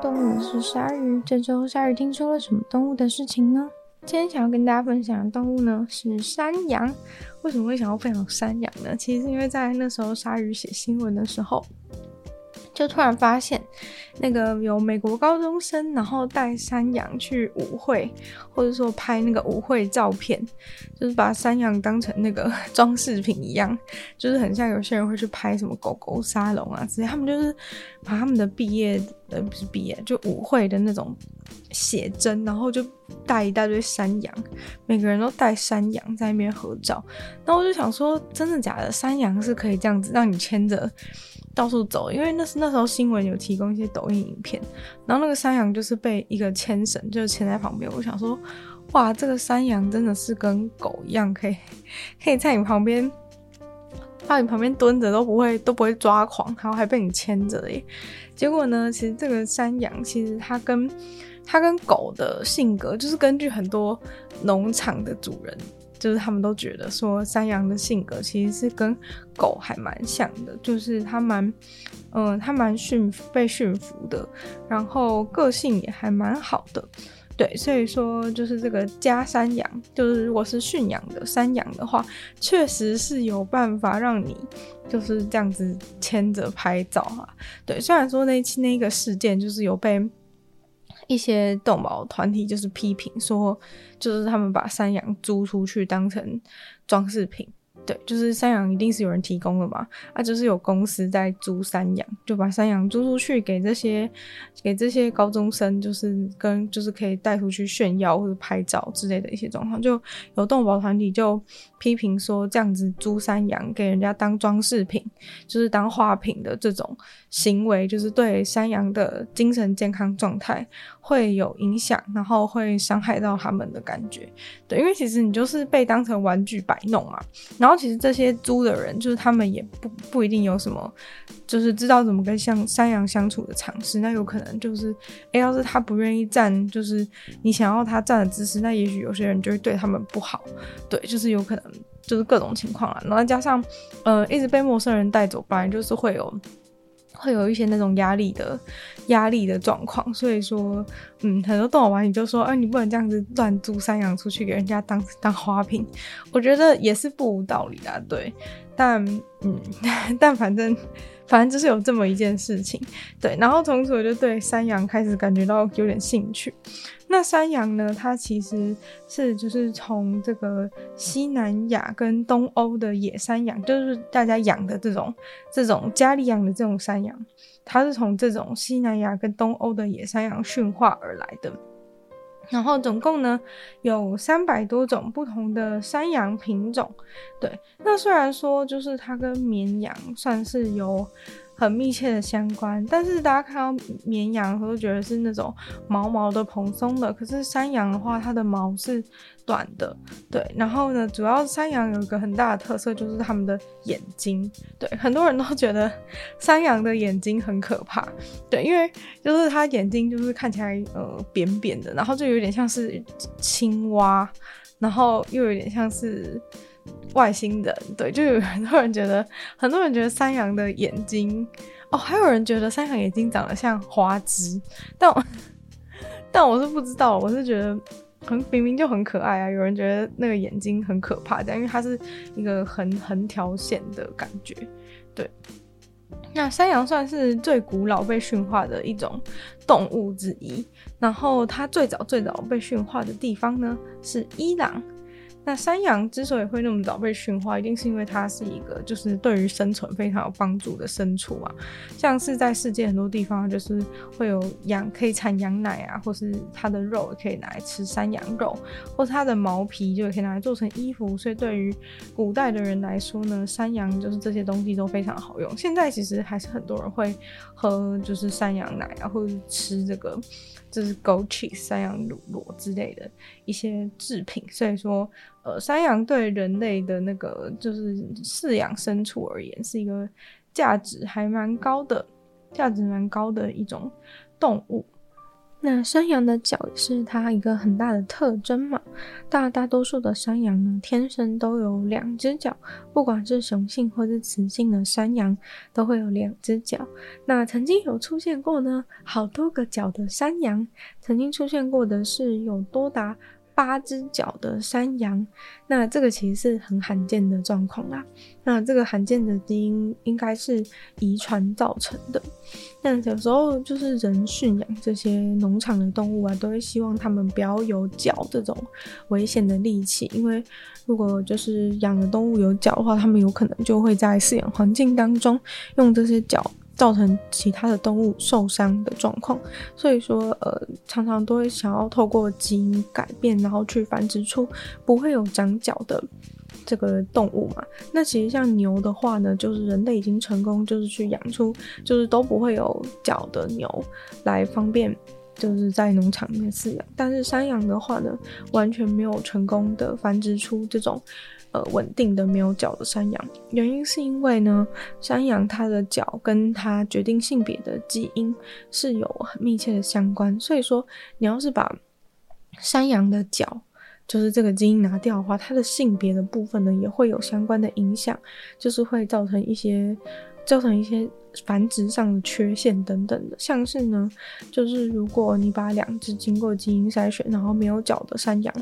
动物，是鲨鱼。这周鲨鱼听说了什么动物的事情呢？今天想要跟大家分享的动物呢是山羊。为什么会想要分享山羊呢？其实是因为在那时候鲨鱼写新闻的时候。就突然发现，那个有美国高中生，然后带山羊去舞会，或者说拍那个舞会照片，就是把山羊当成那个装饰品一样，就是很像有些人会去拍什么狗狗沙龙啊之类，他们就是把他们的毕业，呃，不是毕业，就舞会的那种写真，然后就带一大堆山羊，每个人都带山羊在那边合照。那我就想说，真的假的？山羊是可以这样子让你牵着？到处走，因为那是那时候新闻有提供一些抖音影片，然后那个山羊就是被一个牵绳就牵在旁边。我想说，哇，这个山羊真的是跟狗一样，可以 可以在你旁边，在你旁边蹲着都不会都不会抓狂，然后还被你牵着耶。结果呢，其实这个山羊其实它跟它跟狗的性格，就是根据很多农场的主人。就是他们都觉得说，山羊的性格其实是跟狗还蛮像的，就是它蛮，嗯，它蛮驯被驯服的，然后个性也还蛮好的，对，所以说就是这个家山羊，就是如果是驯养的山羊的话，确实是有办法让你就是这样子牵着拍照哈，对，虽然说那期那个事件就是有被。一些动保团体就是批评说，就是他们把山羊租出去当成装饰品。对，就是山羊一定是有人提供的嘛，啊，就是有公司在租山羊，就把山羊租出去给这些给这些高中生，就是跟就是可以带出去炫耀或者拍照之类的一些状况，就有动保团体就批评说，这样子租山羊给人家当装饰品，就是当画品的这种行为，就是对山羊的精神健康状态会有影响，然后会伤害到他们的感觉。对，因为其实你就是被当成玩具摆弄嘛，然后。其实这些租的人，就是他们也不不一定有什么，就是知道怎么跟像山羊相处的常识。那有可能就是，哎，要是他不愿意站，就是你想要他站的姿势，那也许有些人就会对他们不好。对，就是有可能，就是各种情况啊。然后加上，呃，一直被陌生人带走，本来就是会有。会有一些那种压力的压力的状况，所以说，嗯，很多动物玩你就说，哎、啊，你不能这样子乱租山羊出去给人家当当花瓶，我觉得也是不无道理的，对，但，嗯，但反正。反正就是有这么一件事情，对，然后从此我就对山羊开始感觉到有点兴趣。那山羊呢，它其实是就是从这个西南亚跟东欧的野山羊，就是大家养的这种这种家里养的这种山羊，它是从这种西南亚跟东欧的野山羊驯化而来的。然后总共呢有三百多种不同的山羊品种，对。那虽然说就是它跟绵羊算是有很密切的相关，但是大家看到绵羊都觉得是那种毛毛的蓬松的，可是山羊的话，它的毛是短的，对。然后呢，主要山羊有一个很大的特色就是它们的眼睛，对。很多人都觉得山羊的眼睛很可怕，对，因为就是它眼睛就是看起来呃扁扁的，然后就有点像是青蛙，然后又有点像是。外星人，对，就有很多人觉得，很多人觉得山羊的眼睛，哦，还有人觉得山羊眼睛长得像花枝，但我，但我是不知道，我是觉得很明明就很可爱啊，有人觉得那个眼睛很可怕，这样，因为它是一个横横条线的感觉，对。那山羊算是最古老被驯化的一种动物之一，然后它最早最早被驯化的地方呢，是伊朗。那山羊之所以会那么早被驯化，一定是因为它是一个就是对于生存非常有帮助的牲畜啊。像是在世界很多地方，就是会有羊可以产羊奶啊，或是它的肉可以拿来吃山羊肉，或是它的毛皮就可以拿来做成衣服。所以对于古代的人来说呢，山羊就是这些东西都非常好用。现在其实还是很多人会喝就是山羊奶啊，或者吃这个就是枸杞山羊乳酪之类的一些制品。所以说。呃，山羊对人类的那个就是饲养牲畜而言，是一个价值还蛮高的、价值蛮高的一种动物。那山羊的脚是它一个很大的特征嘛。大大多数的山羊呢，天生都有两只脚，不管是雄性或是雌性的山羊，都会有两只脚。那曾经有出现过呢，好多个脚的山羊，曾经出现过的是有多达。八只脚的山羊，那这个其实是很罕见的状况啦。那这个罕见的基因应该是遗传造成的。那有时候就是人驯养这些农场的动物啊，都会希望他们不要有脚这种危险的利器，因为如果就是养的动物有脚的话，他们有可能就会在饲养环境当中用这些脚。造成其他的动物受伤的状况，所以说，呃，常常都会想要透过基因改变，然后去繁殖出不会有长角的这个动物嘛。那其实像牛的话呢，就是人类已经成功，就是去养出就是都不会有角的牛，来方便就是在农场里面饲养。但是山羊的话呢，完全没有成功的繁殖出这种。呃，稳定的没有脚的山羊，原因是因为呢，山羊它的脚跟它决定性别的基因是有很密切的相关，所以说你要是把山羊的脚，就是这个基因拿掉的话，它的性别的部分呢也会有相关的影响，就是会造成一些造成一些繁殖上的缺陷等等的，像是呢，就是如果你把两只经过基因筛选然后没有角的山羊。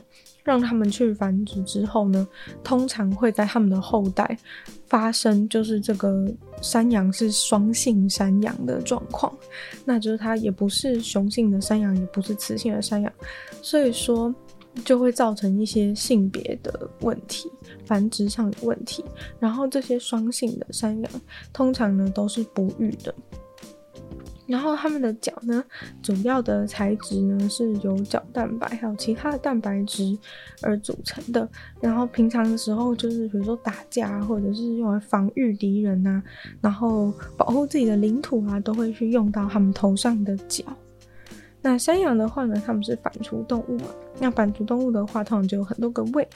让他们去繁殖之后呢，通常会在他们的后代发生，就是这个山羊是双性山羊的状况，那就是它也不是雄性的山羊，也不是雌性的山羊，所以说就会造成一些性别的问题，繁殖上的问题。然后这些双性的山羊通常呢都是不育的。然后它们的角呢，主要的材质呢是由角蛋白还有其他的蛋白质而组成的。然后平常的时候，就是比如说打架或者是用来防御敌人呐、啊，然后保护自己的领土啊，都会去用到它们头上的角。那山羊的话呢，它们是反刍动物嘛。那反刍动物的话，通常就有很多个胃。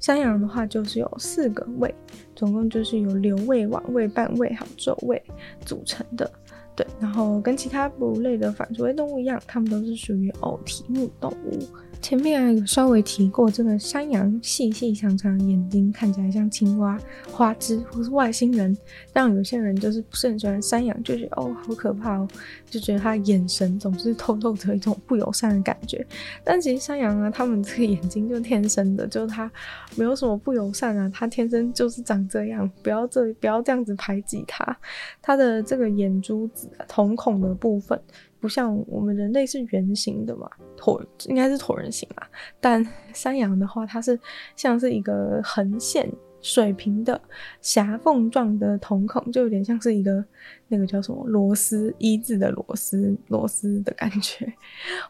山羊的话就是有四个胃，总共就是由瘤胃、腕胃、半胃还有皱胃组成的。对，然后跟其他哺乳类的反刍类动物一样，它们都是属于偶蹄目动物。前面有稍微提过，这个山羊细细长长眼睛看起来像青蛙、花枝或是外星人，让有些人就是不是很喜欢山羊，就觉得哦好可怕哦，就觉得它眼神总是透露着一种不友善的感觉。但其实山羊啊，它们这个眼睛就天生的，就是它没有什么不友善啊，它天生就是长这样，不要这不要这样子排挤它。它的这个眼珠子，瞳孔的部分。不像我们人类是圆形的嘛，椭应该是椭圆形啦。但 山羊的话，它是像是一个横线水平的狭缝状的瞳孔，就有点像是一个那个叫什么螺丝一字的螺丝螺丝的感觉，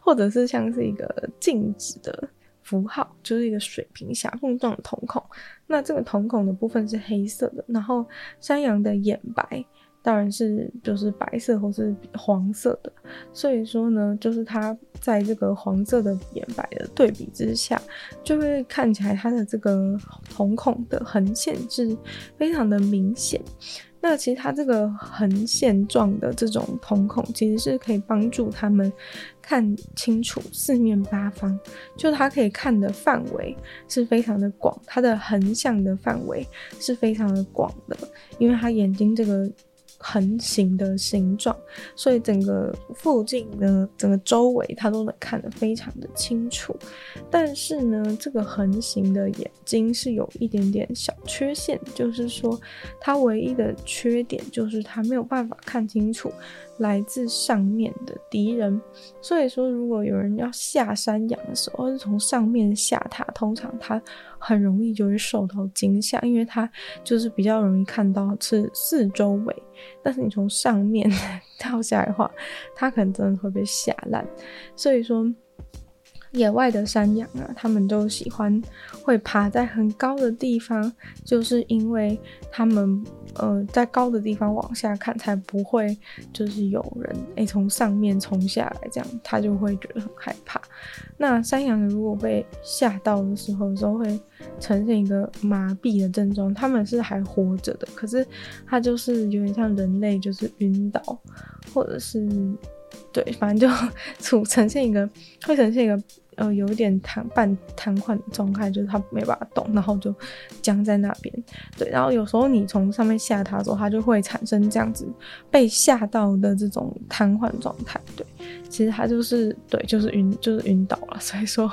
或者是像是一个静止的符号，就是一个水平狭缝状的瞳孔。那这个瞳孔的部分是黑色的，然后山羊的眼白。当然是就是白色或是黄色的，所以说呢，就是它在这个黄色的眼白的对比之下，就会看起来它的这个瞳孔的横线是非常的明显。那其实它这个横线状的这种瞳孔，其实是可以帮助他们看清楚四面八方，就它可以看的范围是非常的广，它的横向的范围是非常的广的，因为它眼睛这个。横形的形状，所以整个附近呢，整个周围它都能看得非常的清楚。但是呢，这个横形的眼睛是有一点点小缺陷，就是说它唯一的缺点就是它没有办法看清楚来自上面的敌人。所以说，如果有人要下山羊的时候，是从上面下它，通常他很容易就会受到惊吓，因为他就是比较容易看到是四周围。但是你从上面 跳下来的话，他可能真的会被吓烂。所以说，野外的山羊啊，他们都喜欢会爬在很高的地方，就是因为他们呃在高的地方往下看，才不会就是有人诶从上面冲下来，这样他就会觉得很害怕。那山羊如果被吓到的时候，有时候会呈现一个麻痹的症状，他们是还活着的，可是它就是有点像人类，就是晕倒，或者是对，反正就处 呈现一个会呈现一个。呃，有一点瘫半瘫痪的状态，就是它没办法动，然后就僵在那边。对，然后有时候你从上面吓它的时候，它就会产生这样子被吓到的这种瘫痪状态。对，其实它就是对，就是晕，就是晕倒了。所以说，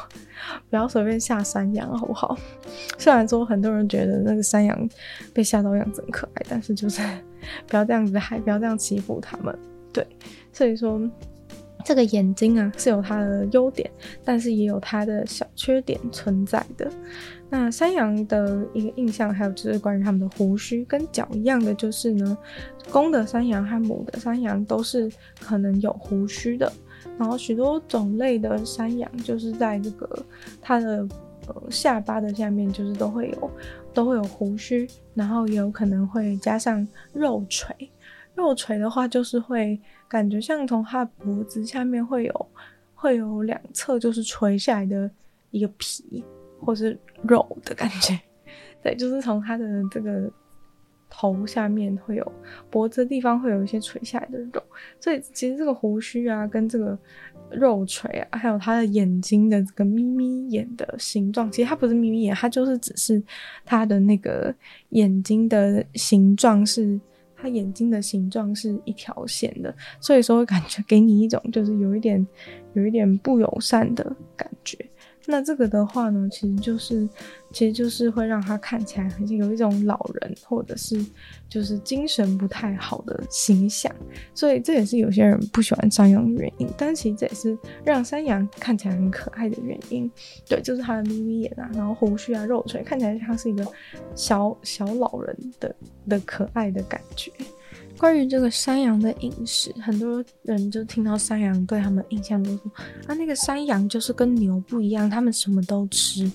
不要随便吓山羊，好不好？虽然说很多人觉得那个山羊被吓到样子很可爱，但是就是 不要这样子，还不要这样欺负他们。对，所以说。这个眼睛啊是有它的优点，但是也有它的小缺点存在的。那山羊的一个印象，还有就是关于它们的胡须跟脚一样的，就是呢，公的山羊和母的山羊都是可能有胡须的。然后许多种类的山羊，就是在这个它的呃下巴的下面，就是都会有都会有胡须，然后也有可能会加上肉垂。肉垂的话，就是会感觉像从他脖子下面会有会有两侧就是垂下来的一个皮或是肉的感觉，对，就是从他的这个头下面会有脖子的地方会有一些垂下来的肉，所以其实这个胡须啊跟这个肉垂啊，还有他的眼睛的这个眯眯眼的形状，其实它不是眯眯眼，它就是只是它的那个眼睛的形状是。它眼睛的形状是一条线的，所以说会感觉给你一种就是有一点有一点不友善的感觉。那这个的话呢，其实就是其实就是会让它看起来很像有一种老人或者是就是精神不太好的形象。所以这也是有些人不喜欢山羊的原因，但其实这也是让山羊看起来很可爱的原因。对，就是它的眯眯眼啊，然后胡须啊、肉垂，看起来像是一个小小老人的的可爱的感觉。关于这个山羊的饮食，很多人就听到山羊，对他们印象都说啊，那个山羊就是跟牛不一样，他们什么都吃。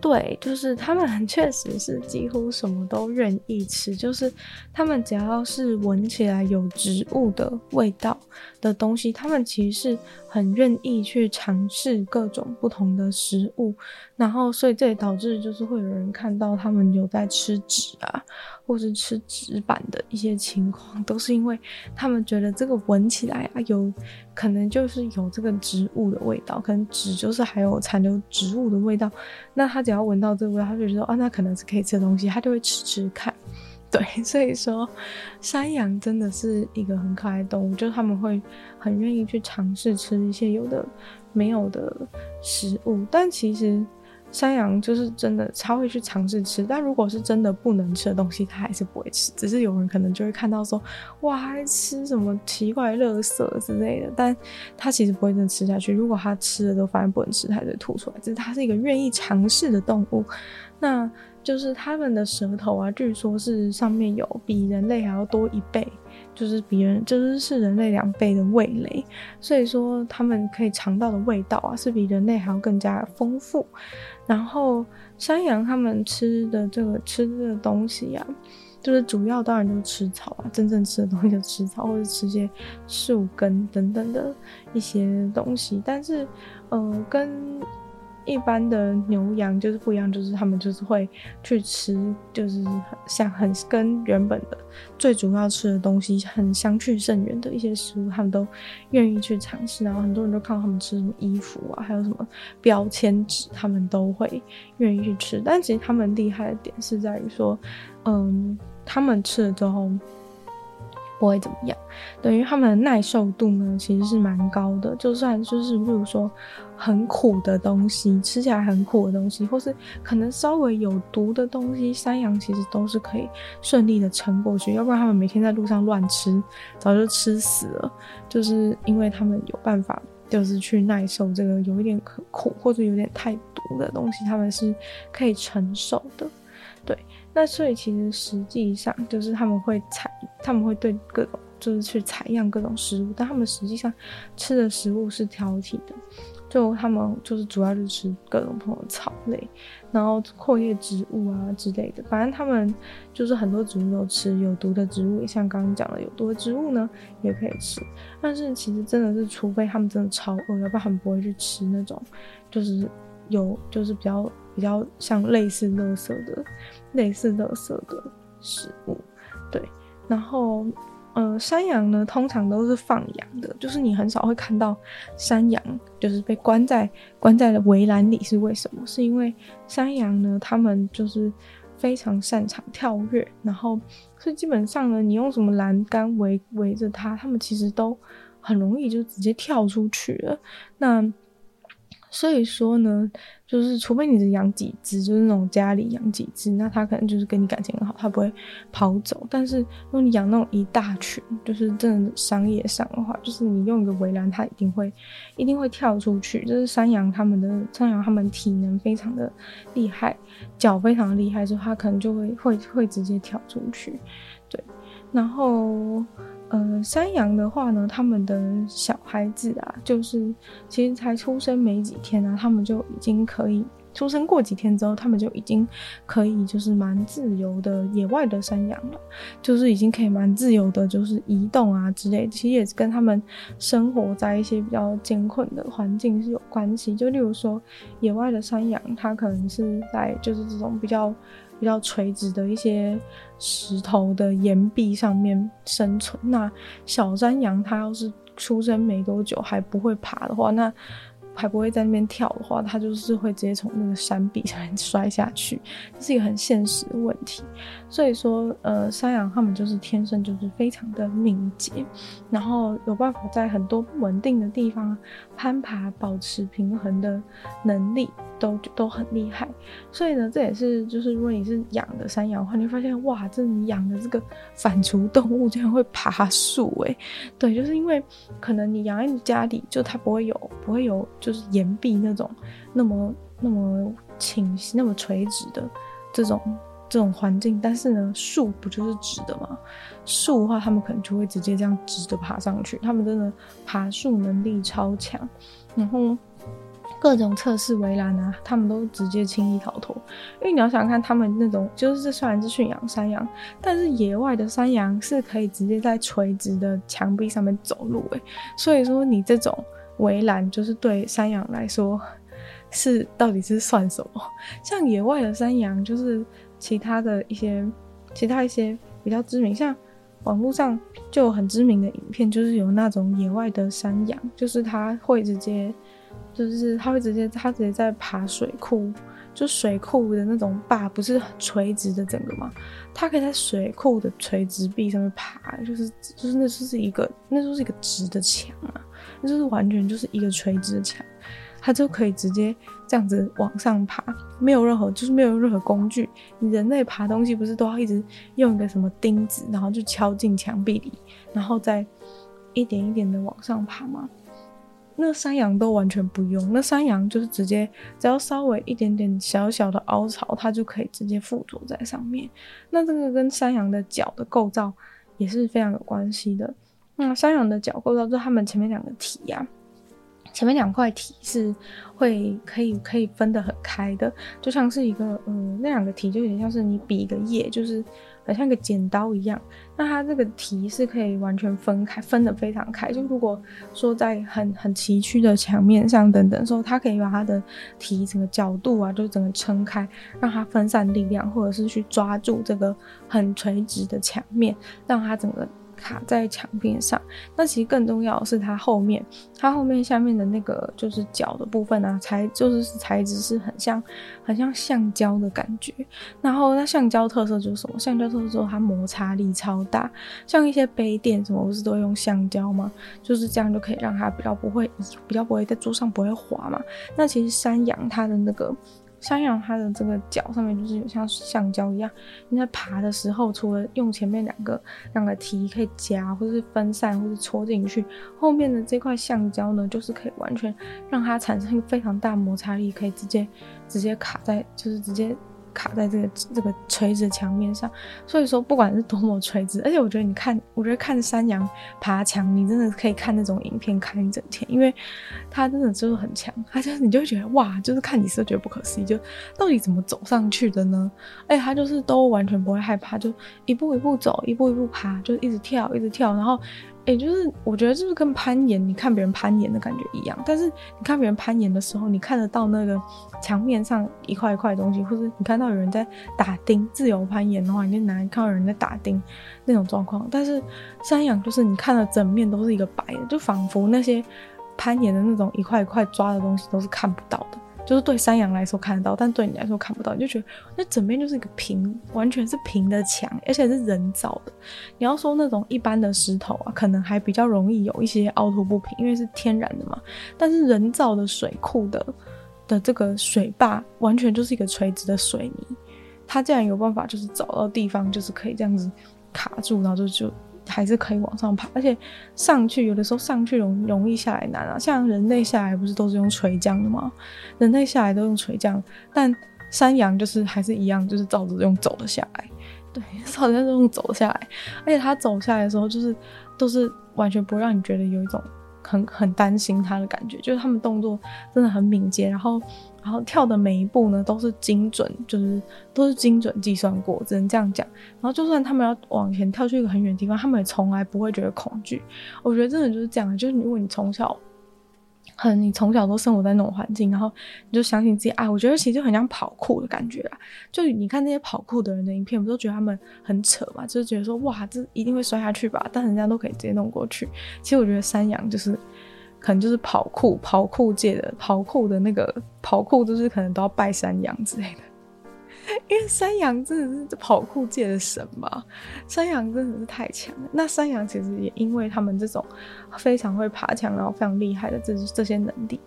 对，就是他们很 确实是几乎什么都愿意吃，就是他们只要是闻起来有植物的味道的东西，他们其实是很愿意去尝试各种不同的食物。然后，所以这也导致就是会有人看到他们有在吃纸啊，或是吃纸板的一些情况，都是因为他们觉得这个闻起来啊有。可能就是有这个植物的味道，可能纸就是还有残留植物的味道。那他只要闻到这个味道，他就觉得啊，那可能是可以吃的东西，他就会吃吃看。对，所以说山羊真的是一个很可爱的动物，就是他们会很愿意去尝试吃一些有的没有的食物，但其实。山羊就是真的超会去尝试吃，但如果是真的不能吃的东西，它还是不会吃。只是有人可能就会看到说，哇，还吃什么奇怪的垃圾之类的，但它其实不会真的吃下去。如果它吃了都发现不能吃，它就吐出来。只是它是一个愿意尝试的动物。那就是它们的舌头啊，据说是上面有比人类还要多一倍。就是比人，就是是人类两倍的味蕾，所以说他们可以尝到的味道啊，是比人类还要更加丰富。然后山羊他们吃的这个吃的东西、啊，就是主要当然就是吃草啊，真正吃的东西就吃草或者吃些树根等等的一些东西，但是呃跟。一般的牛羊就是不一样，就是他们就是会去吃，就是像很跟原本的最主要吃的东西很相去甚远的一些食物，他们都愿意去尝试。然后很多人都看到他们吃什么衣服啊，还有什么标签纸，他们都会愿意去吃。但其实他们厉害的点是在于说，嗯，他们吃了之后。不会怎么样，等于他们的耐受度呢，其实是蛮高的。就算就是，比如说很苦的东西，吃起来很苦的东西，或是可能稍微有毒的东西，山羊其实都是可以顺利的撑过去。要不然他们每天在路上乱吃，早就吃死了。就是因为他们有办法，就是去耐受这个有一点可苦或者有点太毒的东西，他们是可以承受的。对。那所以其实实际上就是他们会采，他们会对各种就是去采样各种食物，但他们实际上吃的食物是挑剔的，就他们就是主要就是吃各种不同的草类，然后阔叶植物啊之类的，反正他们就是很多植物都吃，有毒的植物也像刚刚讲的有毒的植物呢也可以吃，但是其实真的是除非他们真的超饿，要不然他们不会去吃那种就是有就是比较。比较像类似垃圾的、类似垃圾的食物，对。然后呃，山羊呢，通常都是放养的，就是你很少会看到山羊就是被关在关在了围栏里，是为什么？是因为山羊呢，他们就是非常擅长跳跃，然后所以基本上呢，你用什么栏杆围围着它，他们其实都很容易就直接跳出去了。那所以说呢，就是除非你是养几只，就是那种家里养几只，那它可能就是跟你感情很好，它不会跑走。但是如果你养那种一大群，就是真的商业上的话，就是你用一个围栏，它一定会一定会跳出去。就是山羊它们的山羊，它们体能非常的厉害，脚非常厉害，所以它可能就会会会直接跳出去。对，然后。呃，山羊的话呢，他们的小孩子啊，就是其实才出生没几天呢，他们就已经可以出生过几天之后，他们就已经可以就是蛮自由的野外的山羊了，就是已经可以蛮自由的，就是移动啊之类。其实也是跟他们生活在一些比较艰困的环境是有关系。就例如说，野外的山羊，它可能是在就是这种比较。比较垂直的一些石头的岩壁上面生存。那小山羊它要是出生没多久还不会爬的话，那还不会在那边跳的话，它就是会直接从那个山壁上面摔下去，这是一个很现实的问题。所以说，呃，山羊他们就是天生就是非常的敏捷，然后有办法在很多不稳定的地方攀爬，保持平衡的能力都都很厉害。所以呢，这也是就是如果你是养的山羊的话，你会发现哇，这你养的这个反刍动物竟然会爬树诶，对，就是因为可能你养在你家里，就它不会有不会有就是岩壁那种那么那么倾斜那么垂直的这种。这种环境，但是呢，树不就是直的吗？树的话，他们可能就会直接这样直的爬上去。他们真的爬树能力超强，然后各种测试围栏啊，他们都直接轻易逃脱。因为你要想看他们那种，就是这虽然是驯养山羊，但是野外的山羊是可以直接在垂直的墙壁上面走路诶。所以说，你这种围栏就是对山羊来说是到底是算什么？像野外的山羊就是。其他的一些，其他一些比较知名，像网络上就有很知名的影片，就是有那种野外的山羊，就是它会直接，就是它会直接，它直接在爬水库，就水库的那种坝不是很垂直的整个吗？它可以在水库的垂直壁上面爬，就是就是那就是一个，那就是一个直的墙啊，那就是完全就是一个垂直的墙。它就可以直接这样子往上爬，没有任何，就是没有任何工具。你人类爬东西不是都要一直用一个什么钉子，然后就敲进墙壁里，然后再一点一点的往上爬吗？那山羊都完全不用，那山羊就是直接只要稍微一点点小小的凹槽，它就可以直接附着在上面。那这个跟山羊的脚的构造也是非常有关系的。那山羊的脚构造就是它们前面两个蹄呀、前面两块蹄是会可以可以分得很开的，就像是一个嗯，那两个蹄就有点像是你比一个耶，就是很像一个剪刀一样。那它这个蹄是可以完全分开，分得非常开。就如果说在很很崎岖的墙面上等等说，它可以把它的蹄整个角度啊，就整个撑开，让它分散力量，或者是去抓住这个很垂直的墙面，让它整个。卡在墙边上，那其实更重要的是它后面，它后面下面的那个就是脚的部分啊，材就是材质是很像很像橡胶的感觉。然后那橡胶特色就是什么？橡胶特色就是它摩擦力超大，像一些杯垫什么不是都用橡胶吗？就是这样就可以让它比较不会比较不会在桌上不会滑嘛。那其实山羊它的那个。山羊它的这个脚上面就是有像橡胶一样，你在爬的时候，除了用前面两个两个蹄可以夹或者是分散或者戳进去，后面的这块橡胶呢，就是可以完全让它产生一个非常大摩擦力，可以直接直接卡在，就是直接。卡在这个这个垂直墙面上，所以说不管是多么垂直，而且我觉得你看，我觉得看山羊爬墙，你真的可以看那种影片看一整天，因为它真的就是很强，它就是你就会觉得哇，就是看你是觉得不可思议，就到底怎么走上去的呢？哎，它就是都完全不会害怕，就一步一步走，一步一步爬，就一直跳，一直跳，然后哎、就是我觉得就是跟攀岩，你看别人攀岩的感觉一样。但是你看别人攀岩的时候，你看得到那个墙面上一块一块东西，或者你看到有人在打钉。自由攀岩的话，你就难看到有人在打钉那种状况。但是山羊就是你看了整面都是一个白的，就仿佛那些攀岩的那种一块一块抓的东西都是看不到的。就是对山羊来说看得到，但对你来说看不到，你就觉得那整边就是一个平，完全是平的墙，而且是人造的。你要说那种一般的石头啊，可能还比较容易有一些凹凸不平，因为是天然的嘛。但是人造的水库的的这个水坝，完全就是一个垂直的水泥，它竟然有办法就是找到地方，就是可以这样子卡住，然后就就。还是可以往上爬，而且上去有的时候上去容容易下来难啊。像人类下来不是都是用垂降的吗？人类下来都用垂降，但山羊就是还是一样，就是照着用走了下来。对，照着用走下来，而且它走下来的时候，就是都是完全不让你觉得有一种很很担心他的感觉，就是他们动作真的很敏捷，然后。然后跳的每一步呢，都是精准，就是都是精准计算过，只能这样讲。然后就算他们要往前跳去一个很远的地方，他们也从来不会觉得恐惧。我觉得真的就是这样，就是如果你从小很，你从小都生活在那种环境，然后你就相信自己，啊，我觉得其实就很像跑酷的感觉啊。就你看那些跑酷的人的影片，不都觉得他们很扯嘛？就是觉得说，哇，这一定会摔下去吧？但人家都可以直接弄过去。其实我觉得山羊就是。可能就是跑酷，跑酷界的跑酷的那个跑酷，就是可能都要拜山羊之类的，因为山羊真的是跑酷界的神嘛，山羊真的是太强了。那山羊其实也因为他们这种非常会爬墙，然后非常厉害的这这些能力，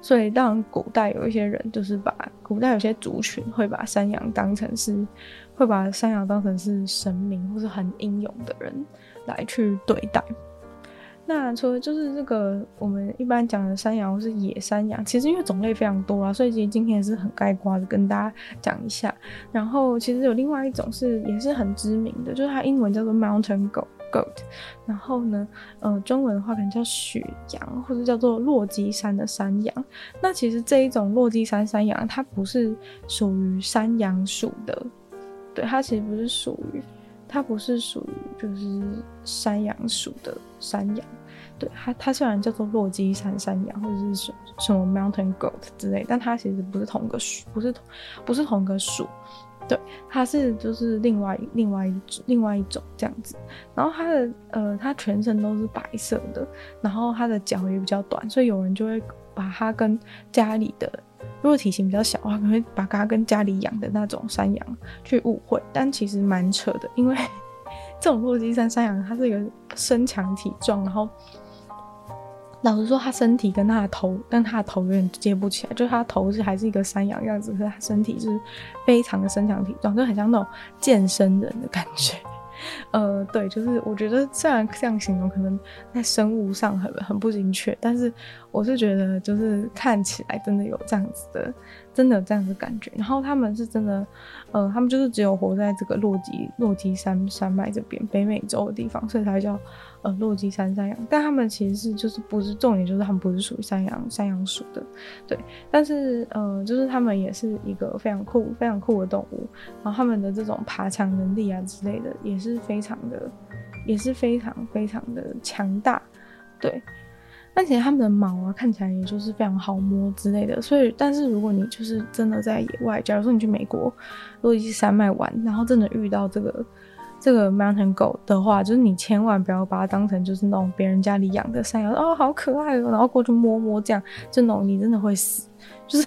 所以让古代有一些人就是把古代有些族群会把山羊当成是会把山羊当成是神明或是很英勇的人来去对待。那除了就是这个我们一般讲的山羊或是野山羊，其实因为种类非常多啊，所以其实今天也是很概括的跟大家讲一下。然后其实有另外一种是也是很知名的，就是它英文叫做 Mountain Goat Goat，然后呢，呃，中文的话可能叫雪羊或者叫做落基山的山羊。那其实这一种落基山山羊，它不是属于山羊属的，对，它其实不是属于。它不是属于就是山羊属的山羊，对，它它虽然叫做落基山山羊或者是什什么 mountain goat 之类，但它其实不是同个属，不是同不是同个属，对，它是就是另外另外一另外一种这样子。然后它的呃，它全身都是白色的，然后它的脚也比较短，所以有人就会把它跟家里的。如果体型比较小的话，可能会把它跟家里养的那种山羊去误会，但其实蛮扯的，因为这种落基山山羊它是一个身强体壮，然后老实说，它身体跟它的头但它的头有点接不起来，就是它头是还是一个山羊样子，可是它身体是非常的身强体壮，就很像那种健身人的感觉。呃，对，就是我觉得虽然这样形容可能在生物上很很不精确，但是我是觉得就是看起来真的有这样子的，真的有这样子的感觉。然后他们是真的，呃，他们就是只有活在这个落基落基山山脉这边北美洲的地方，所以才叫。呃，落基山山羊，但他们其实是就是不是重点，就是他们不是属于山羊山羊属的，对。但是呃，就是他们也是一个非常酷非常酷的动物，然后他们的这种爬墙能力啊之类的也是非常的，也是非常非常的强大，对。但其实他们的毛啊看起来也就是非常好摸之类的，所以但是如果你就是真的在野外，假如说你去美国落基山脉玩，然后真的遇到这个。这个 mountain 狗的话，就是你千万不要把它当成就是那种别人家里养的山羊哦，好可爱哦，然后过去摸摸这样，这种你真的会死。就是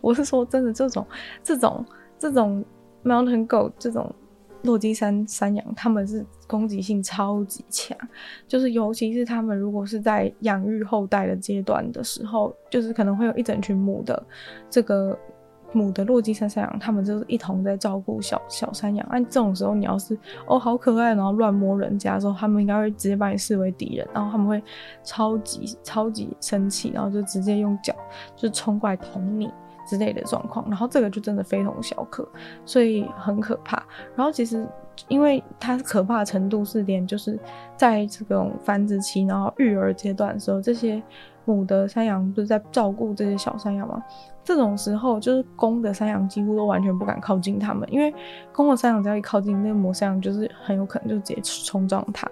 我是说真的，这种这种这种 mountain 狗这种落基山山羊，他们是攻击性超级强，就是尤其是他们如果是在养育后代的阶段的时候，就是可能会有一整群母的这个。母的落基山山羊，他们就是一同在照顾小小山羊。按这种时候，你要是哦好可爱，然后乱摸人家的时候，他们应该会直接把你视为敌人，然后他们会超级超级生气，然后就直接用脚就冲过来捅你之类的状况。然后这个就真的非同小可，所以很可怕。然后其实因为它可怕程度是连就是在这种繁殖期，然后育儿阶段的时候，这些母的山羊不是在照顾这些小山羊吗？这种时候，就是公的山羊几乎都完全不敢靠近它们，因为公的山羊只要一靠近，那个母山羊就是很有可能就直接冲撞它，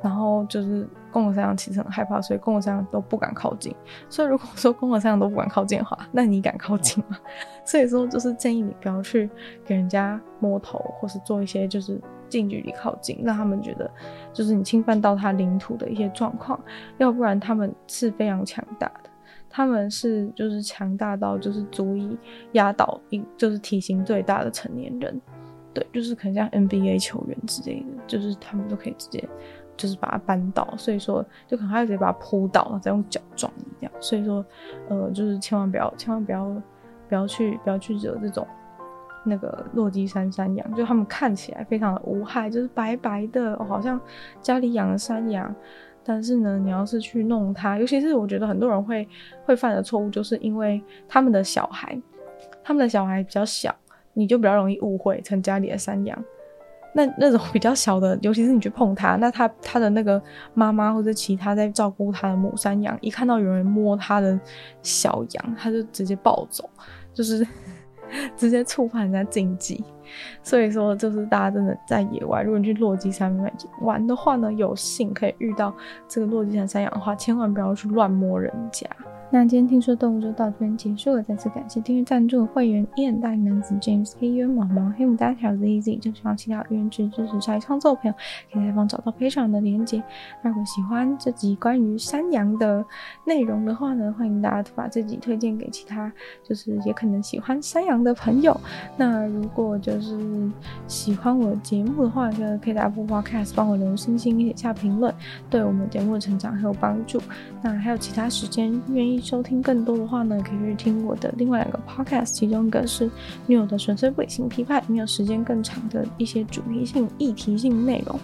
然后就是公的山羊其实很害怕，所以公的山羊都不敢靠近。所以如果说公的山羊都不敢靠近的话，那你敢靠近吗？所以说就是建议你不要去给人家摸头，或是做一些就是近距离靠近，让他们觉得就是你侵犯到他领土的一些状况，要不然他们是非常强大的。他们是就是强大到就是足以压倒一就是体型最大的成年人，对，就是可能像 NBA 球员之类的，就是他们都可以直接就是把他扳倒，所以说就可能还要直接把他扑倒，然后再用脚撞你这样。所以说，呃，就是千万不要千万不要不要去不要去惹这种那个落基山山羊，就他们看起来非常的无害，就是白白的，好像家里养的山羊。但是呢，你要是去弄它，尤其是我觉得很多人会会犯的错误，就是因为他们的小孩，他们的小孩比较小，你就比较容易误会成家里的山羊。那那种比较小的，尤其是你去碰它，那他他的那个妈妈或者其他在照顾他的母山羊，一看到有人摸他的小羊，他就直接暴走，就是直接触犯人家禁忌。所以说，就是大家真的在野外，如果你去落基山玩的话呢，有幸可以遇到这个落基山山羊的话，千万不要去乱摸人家。那今天听说动物就到这边结束了，再次感谢订阅赞助的会员燕大男子 James K U 毛毛黑牡丹小 Z Z，就希望其他有缘支持下一创作的朋友，可以在下方找到 Patreon 的连结。如果喜欢这集关于山羊的内容的话呢，欢迎大家把这集推荐给其他就是也可能喜欢山羊的朋友。那如果就是喜欢我节目的话，就可以在 Apple Podcast 帮我留星星，写下评论，对我们节目的成长很有帮助。那还有其他时间愿意。收听更多的话呢，可以去听我的另外两个 podcast，其中一个是女友的纯粹不理性批判，没有时间更长的一些主题性、议题性内容；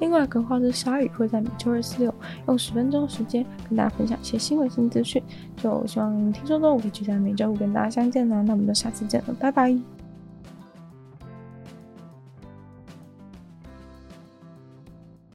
另外一个的话是鲨鱼，会在每周二、四、六用十分钟时间跟大家分享一些新闻性资讯。就希望听说动物可以期待每周五跟大家相见啦，那我们就下次见了，拜拜。